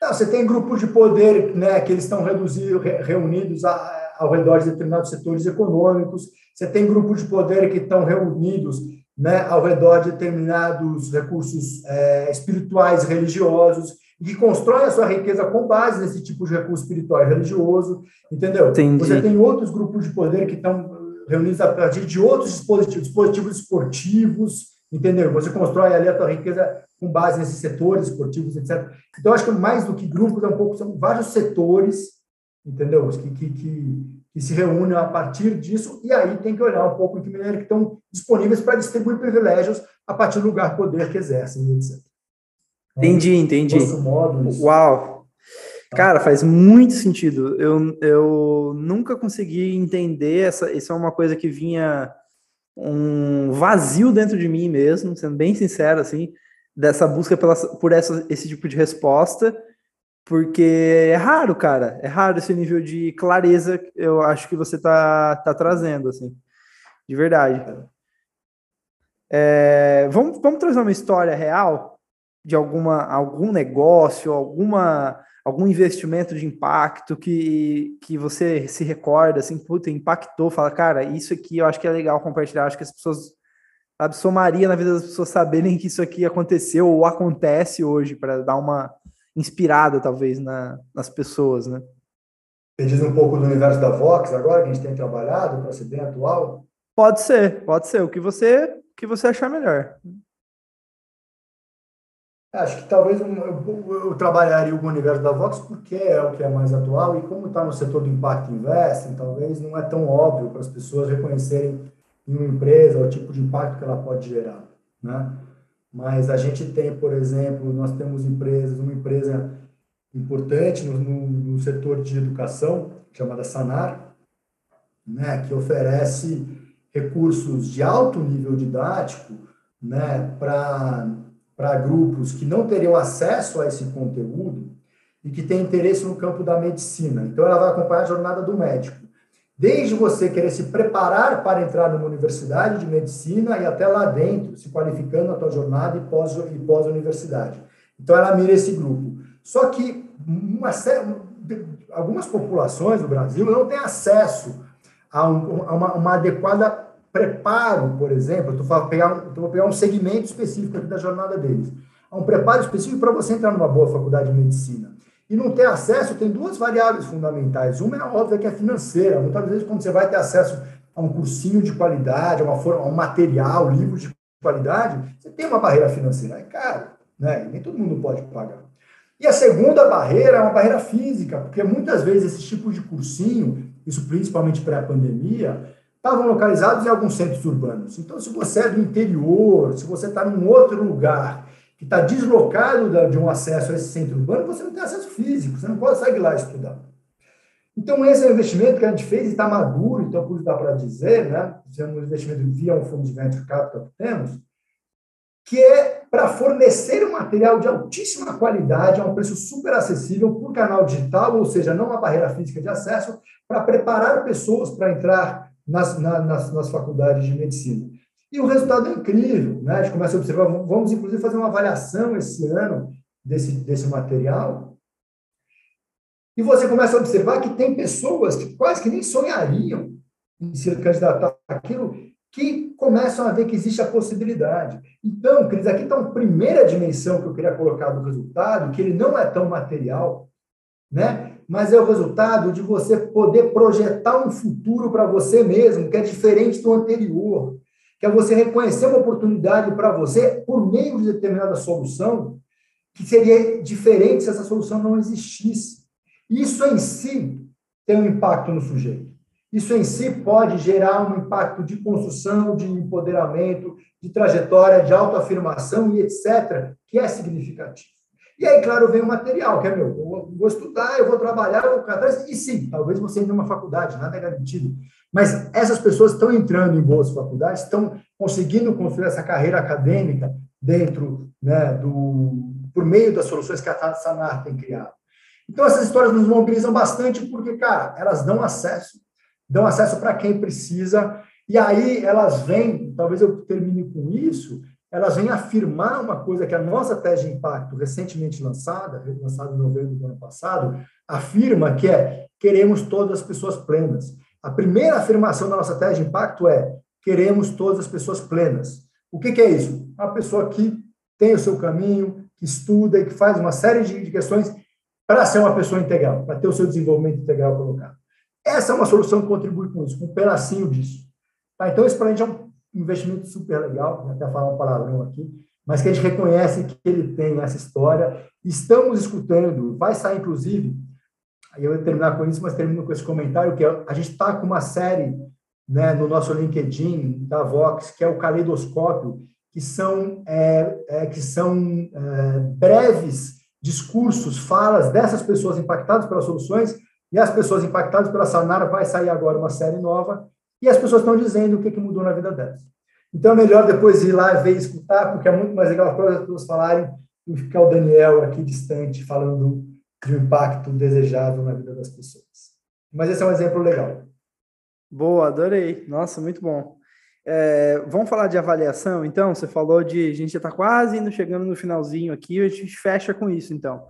Não, você tem grupos de poder né, que eles estão reduzidos, reunidos a, ao redor de determinados setores econômicos, você tem grupos de poder que estão reunidos né, ao redor de determinados recursos é, espirituais, religiosos, e que constroem a sua riqueza com base nesse tipo de recurso espiritual e religioso, entendeu? Entendi. Você tem outros grupos de poder que estão reunidos a partir de outros dispositivos, dispositivos esportivos, entendeu? Você constrói ali a tua riqueza com base nesses setores esportivos, etc. Então, acho que mais do que grupos, é um pouco, são vários setores, entendeu? Que, que, que, que se reúnem a partir disso, e aí tem que olhar um pouco em que maneira que estão disponíveis para distribuir privilégios a partir do lugar poder que exercem, etc. Então, entendi, entendi. Modo, Uau! Cara, faz muito sentido. Eu, eu nunca consegui entender essa. Isso é uma coisa que vinha um vazio dentro de mim mesmo, sendo bem sincero, assim, dessa busca pela, por essa, esse tipo de resposta, porque é raro, cara, é raro esse nível de clareza que eu acho que você tá, tá trazendo, assim, de verdade. É, vamos, vamos trazer uma história real de alguma, algum negócio, alguma algum investimento de impacto que, que você se recorda, assim, puta, impactou, fala, cara, isso aqui eu acho que é legal compartilhar, acho que as pessoas, sabe, somaria na vida das pessoas saberem que isso aqui aconteceu ou acontece hoje, para dar uma inspirada, talvez, na, nas pessoas, né? Você diz um pouco do universo da Vox agora, que a gente tem trabalhado para ser bem atual? Pode ser, pode ser, o que você, o que você achar melhor. Acho que talvez eu, eu, eu, trabalharia o universo da Vox porque é o que é mais atual e como está no setor do impacto investing, talvez não é tão óbvio para as pessoas reconhecerem em uma empresa o tipo de impacto que ela pode gerar, né? Mas a gente tem, por exemplo, nós temos empresas, uma empresa importante no, no, no setor de educação chamada Sanar, né, que oferece recursos de alto nível didático, né, para para grupos que não teriam acesso a esse conteúdo e que têm interesse no campo da medicina. Então, ela vai acompanhar a jornada do médico. Desde você querer se preparar para entrar numa universidade de medicina e até lá dentro, se qualificando a tua jornada e pós-universidade. Pós então, ela mira esse grupo. Só que uma, algumas populações do Brasil não têm acesso a, um, a uma, uma adequada preparo, por exemplo, tu vou pegar, um, pegar um segmento específico aqui da jornada deles. Há um preparo específico para você entrar numa boa faculdade de medicina. E não ter acesso tem duas variáveis fundamentais. Uma é óbvia que é financeira. Muitas vezes, quando você vai ter acesso a um cursinho de qualidade, a, uma forma, a um material, livro de qualidade, você tem uma barreira financeira. É caro, né? Nem todo mundo pode pagar. E a segunda barreira é uma barreira física, porque muitas vezes esses tipos de cursinho, isso principalmente pré-pandemia, estavam localizados em alguns centros urbanos. Então, se você é do interior, se você está num outro lugar que está deslocado de um acesso a esse centro urbano, você não tem acesso físico, você não sair lá estudar. Então, esse é um investimento que a gente fez e está maduro, então, por isso dá para dizer, né? Fizemos um investimento via um fundo de venture capital que temos, que é para fornecer um material de altíssima qualidade a um preço super acessível por canal digital, ou seja, não uma barreira física de acesso, para preparar pessoas para entrar nas, na, nas, nas faculdades de medicina. E o resultado é incrível, né? A gente começa a observar, vamos inclusive fazer uma avaliação esse ano desse, desse material, e você começa a observar que tem pessoas que quase que nem sonhariam em se candidatar àquilo, que começam a ver que existe a possibilidade. Então, Cris, aqui está uma primeira dimensão que eu queria colocar do resultado, que ele não é tão material, né? Mas é o resultado de você poder projetar um futuro para você mesmo, que é diferente do anterior, que é você reconhecer uma oportunidade para você por meio de determinada solução, que seria diferente se essa solução não existisse. Isso em si tem um impacto no sujeito. Isso em si pode gerar um impacto de construção, de empoderamento, de trajetória, de autoafirmação e etc., que é significativo. E aí, claro, vem o material, que é meu. Eu vou estudar, eu vou trabalhar, eu vou atrás. E sim, talvez você entre numa faculdade, nada é garantido. Mas essas pessoas estão entrando em boas faculdades, estão conseguindo construir essa carreira acadêmica dentro, né, do, por meio das soluções que a Sanar tem criado. Então, essas histórias nos mobilizam bastante, porque, cara, elas dão acesso dão acesso para quem precisa, e aí elas vêm, talvez eu termine com isso, elas vêm afirmar uma coisa que a nossa tese de impacto, recentemente lançada, lançada em novembro do ano passado, afirma que é queremos todas as pessoas plenas. A primeira afirmação da nossa tese de impacto é queremos todas as pessoas plenas. O que, que é isso? Uma pessoa que tem o seu caminho, que estuda e que faz uma série de questões para ser uma pessoa integral, para ter o seu desenvolvimento integral colocado. Essa é uma solução que contribui com isso, com um pedacinho disso. Tá? Então, isso para a gente é um investimento super legal, até falar um palavrão aqui, mas que a gente reconhece que ele tem essa história. Estamos escutando, vai sair, inclusive, aí eu vou terminar com isso, mas termino com esse comentário, que é, a gente está com uma série né, no nosso LinkedIn da Vox, que é o Caleidoscópio, que são, é, é, que são é, breves discursos, falas dessas pessoas impactadas pelas soluções, e as pessoas impactadas pela Sanara vai sair agora uma série nova e as pessoas estão dizendo o que, que mudou na vida delas. Então é melhor depois ir lá ver e escutar, porque é muito mais legal para as pessoas falarem do que ficar o Daniel aqui distante falando de um impacto desejável na vida das pessoas. Mas esse é um exemplo legal. Boa, adorei. Nossa, muito bom. É, vamos falar de avaliação, então? Você falou de. A gente já está quase indo chegando no finalzinho aqui, a gente fecha com isso, então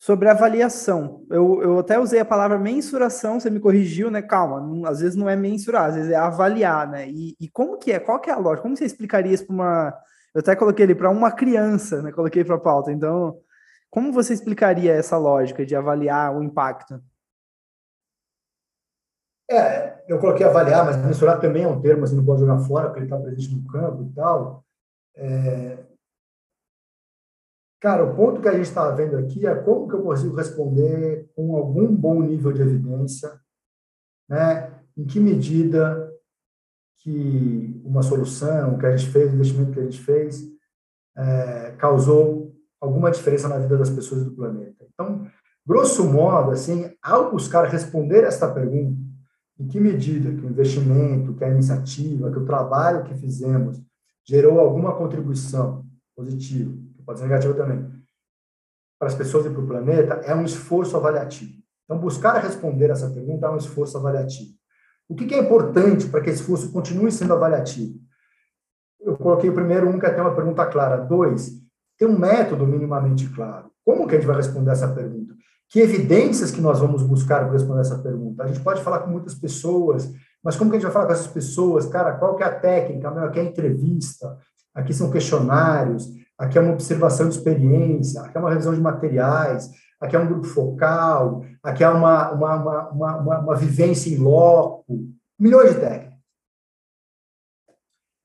sobre avaliação. Eu, eu até usei a palavra mensuração, você me corrigiu, né? Calma, não, às vezes não é mensurar, às vezes é avaliar, né? E, e como que é? Qual que é a lógica? Como você explicaria isso para uma. Eu até coloquei ele para uma criança, né? Coloquei para a pauta. Então, como você explicaria essa lógica de avaliar o impacto? É, eu coloquei avaliar, mas mensurar também é um termo, assim, não pode jogar fora, porque ele está presente no campo e tal. É, Cara, o ponto que a gente está vendo aqui é como que eu consigo responder com algum bom nível de evidência, né? Em que medida que uma solução que a gente fez, o investimento que a gente fez, é, causou alguma diferença na vida das pessoas do planeta. Então, grosso modo, assim, ao buscar responder esta pergunta, em que medida que o investimento, que a iniciativa, que o trabalho que fizemos gerou alguma contribuição positiva pode ser negativo também, para as pessoas e para o planeta, é um esforço avaliativo. Então, buscar responder essa pergunta é um esforço avaliativo. O que, é importante para que esse esforço continue sendo avaliativo? Eu coloquei o primeiro um, que é ter uma pergunta clara. Dois, ter um método minimamente claro. Como que a gente vai responder essa pergunta? Que evidências que nós vamos buscar para responder essa pergunta? A gente pode falar com muitas pessoas, mas como que a gente vai falar com essas pessoas? Cara, qual que é a técnica? Aqui é entrevista, aqui são questionários, aqui é uma observação de experiência, aqui é uma revisão de materiais, aqui é um grupo focal, aqui é uma, uma, uma, uma, uma vivência em loco, milhões de técnicas.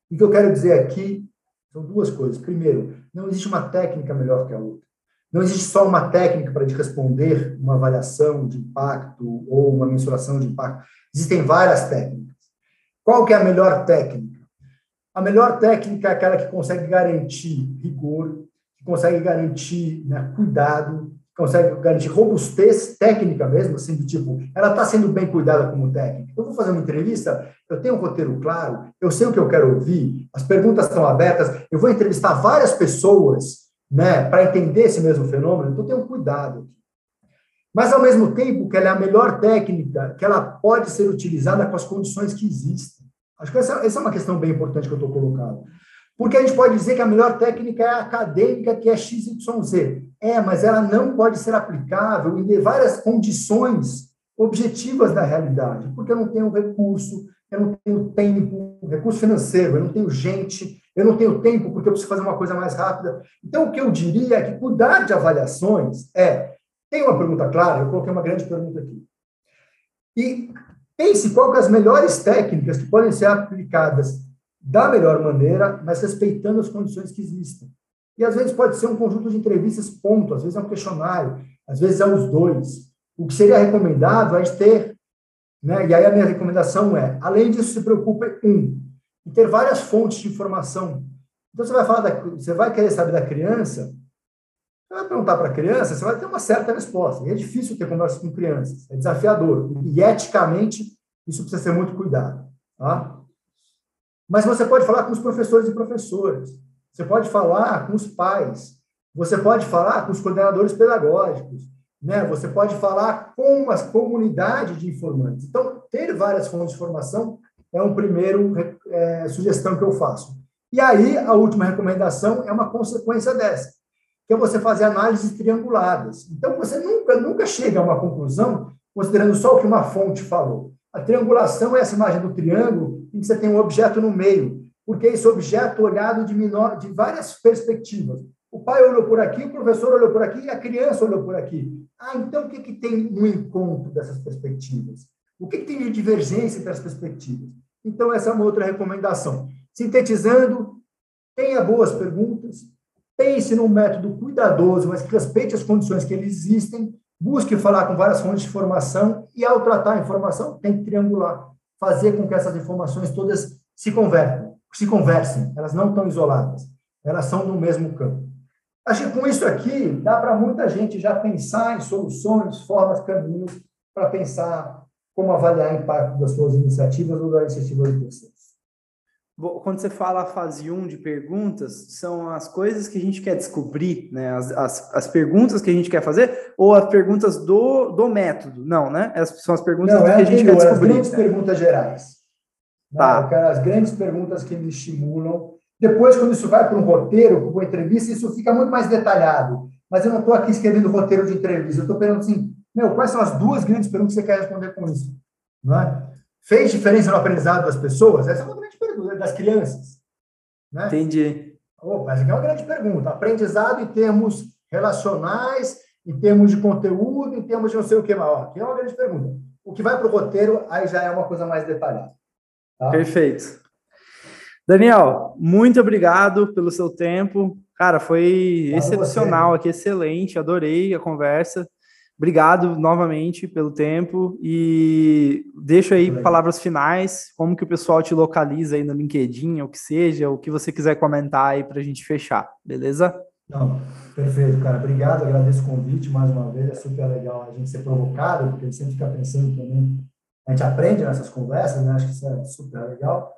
O que eu quero dizer aqui são duas coisas. Primeiro, não existe uma técnica melhor que a outra. Não existe só uma técnica para responder uma avaliação de impacto ou uma mensuração de impacto. Existem várias técnicas. Qual que é a melhor técnica? A melhor técnica é aquela que consegue garantir rigor, que consegue garantir né, cuidado, consegue garantir robustez técnica mesmo, assim, do tipo, ela está sendo bem cuidada como técnica. Eu vou fazer uma entrevista, eu tenho um roteiro claro, eu sei o que eu quero ouvir, as perguntas estão abertas, eu vou entrevistar várias pessoas, né, para entender esse mesmo fenômeno, então tenho cuidado. mas ao mesmo tempo que ela é a melhor técnica, que ela pode ser utilizada com as condições que existem. Acho que essa, essa é uma questão bem importante que eu estou colocando. Porque a gente pode dizer que a melhor técnica é a acadêmica, que é XYZ. É, mas ela não pode ser aplicável em várias condições objetivas da realidade, porque eu não tenho recurso, eu não tenho tempo, recurso financeiro, eu não tenho gente, eu não tenho tempo porque eu preciso fazer uma coisa mais rápida. Então, o que eu diria é que cuidar de avaliações é. Tem uma pergunta clara? Eu coloquei uma grande pergunta aqui. E pense qual que é as melhores técnicas que podem ser aplicadas da melhor maneira, mas respeitando as condições que existem. E às vezes pode ser um conjunto de entrevistas, ponto, às vezes é um questionário, às vezes é os dois. O que seria recomendado é ter, né? E aí a minha recomendação é, além disso, se preocupe um, em ter várias fontes de informação. Então você vai falar da, você vai querer saber da criança, você vai perguntar para a criança, você vai ter uma certa resposta. E é difícil ter conversa com crianças, é desafiador. E eticamente isso precisa ser muito cuidado, tá? Mas você pode falar com os professores e professoras, você pode falar com os pais, você pode falar com os coordenadores pedagógicos, né? Você pode falar com a comunidade de informantes. Então, ter várias fontes de informação é um primeiro é, sugestão que eu faço. E aí, a última recomendação é uma consequência dessa, que é você fazer análises trianguladas. Então, você nunca, nunca chega a uma conclusão considerando só o que uma fonte falou. A triangulação é essa imagem do triângulo em que você tem um objeto no meio, porque esse objeto olhado de, menor, de várias perspectivas. O pai olhou por aqui, o professor olhou por aqui e a criança olhou por aqui. Ah, então o que, que tem no encontro dessas perspectivas? O que, que tem de divergência entre as perspectivas? Então, essa é uma outra recomendação. Sintetizando, tenha boas perguntas, pense num método cuidadoso, mas que respeite as condições que eles existem, busque falar com várias fontes de informação e, ao tratar a informação, tem que triangular, fazer com que essas informações todas se convertam, se conversem, elas não estão isoladas, elas são no mesmo campo. Acho que com isso aqui dá para muita gente já pensar em soluções, formas, caminhos para pensar como avaliar o impacto das suas iniciativas ou da iniciativa de terceiros. Quando você fala a fase 1 de perguntas, são as coisas que a gente quer descobrir, né? As, as, as perguntas que a gente quer fazer, ou as perguntas do, do método? Não, né? Essas são as perguntas Não, é que a gente quer descobrir. As grandes né? perguntas gerais. Né? Tá. As grandes perguntas que me estimulam depois, quando isso vai para um roteiro, para uma entrevista, isso fica muito mais detalhado. Mas eu não estou aqui escrevendo roteiro de entrevista. Eu estou perguntando assim, meu, quais são as duas grandes perguntas que você quer responder com isso? Não é? Fez diferença no aprendizado das pessoas? Essa é uma das crianças. Né? Entendi. Opa, essa aqui é uma grande pergunta. Aprendizado em termos relacionais, em termos de conteúdo, em termos de não sei o que maior. Aqui é uma grande pergunta. O que vai para o roteiro, aí já é uma coisa mais detalhada. Tá? Perfeito. Daniel, muito obrigado pelo seu tempo. Cara, foi excepcional você. aqui, excelente, adorei a conversa. Obrigado novamente pelo tempo e deixo aí palavras finais, como que o pessoal te localiza aí no LinkedIn, ou que seja, o que você quiser comentar aí para a gente fechar, beleza? Não, perfeito, cara. Obrigado, agradeço o convite mais uma vez. É super legal a gente ser provocado, porque a gente sempre fica pensando também. A gente aprende nessas conversas, né? Acho que isso é super legal.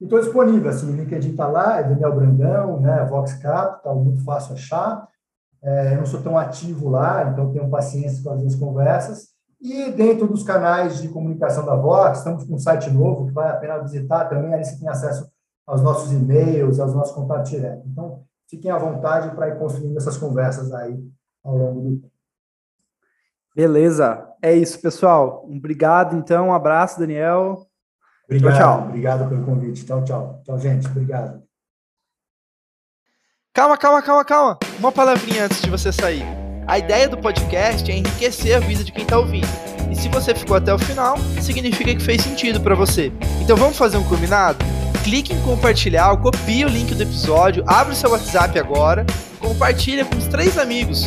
E estou disponível, assim, o LinkedIn está lá, é Daniel Brandão, né, Vox Capital, muito fácil achar. É, eu não sou tão ativo lá, então tenho paciência com as minhas conversas. E dentro dos canais de comunicação da Vox, estamos com um site novo que vale a pena visitar também, aí você tem acesso aos nossos e-mails, aos nossos contatos diretos. Então, fiquem à vontade para ir construindo essas conversas aí ao longo do tempo. Beleza, é isso, pessoal. Obrigado, então, um abraço, Daniel. Obrigado, tchau, tchau. Obrigado pelo convite. Tchau, tchau. Tchau, gente. Obrigado. Calma, calma, calma, calma. Uma palavrinha antes de você sair. A ideia do podcast é enriquecer a vida de quem está ouvindo. E se você ficou até o final, significa que fez sentido para você. Então vamos fazer um combinado? Clique em compartilhar, copie o link do episódio, abre o seu WhatsApp agora, compartilha com os três amigos,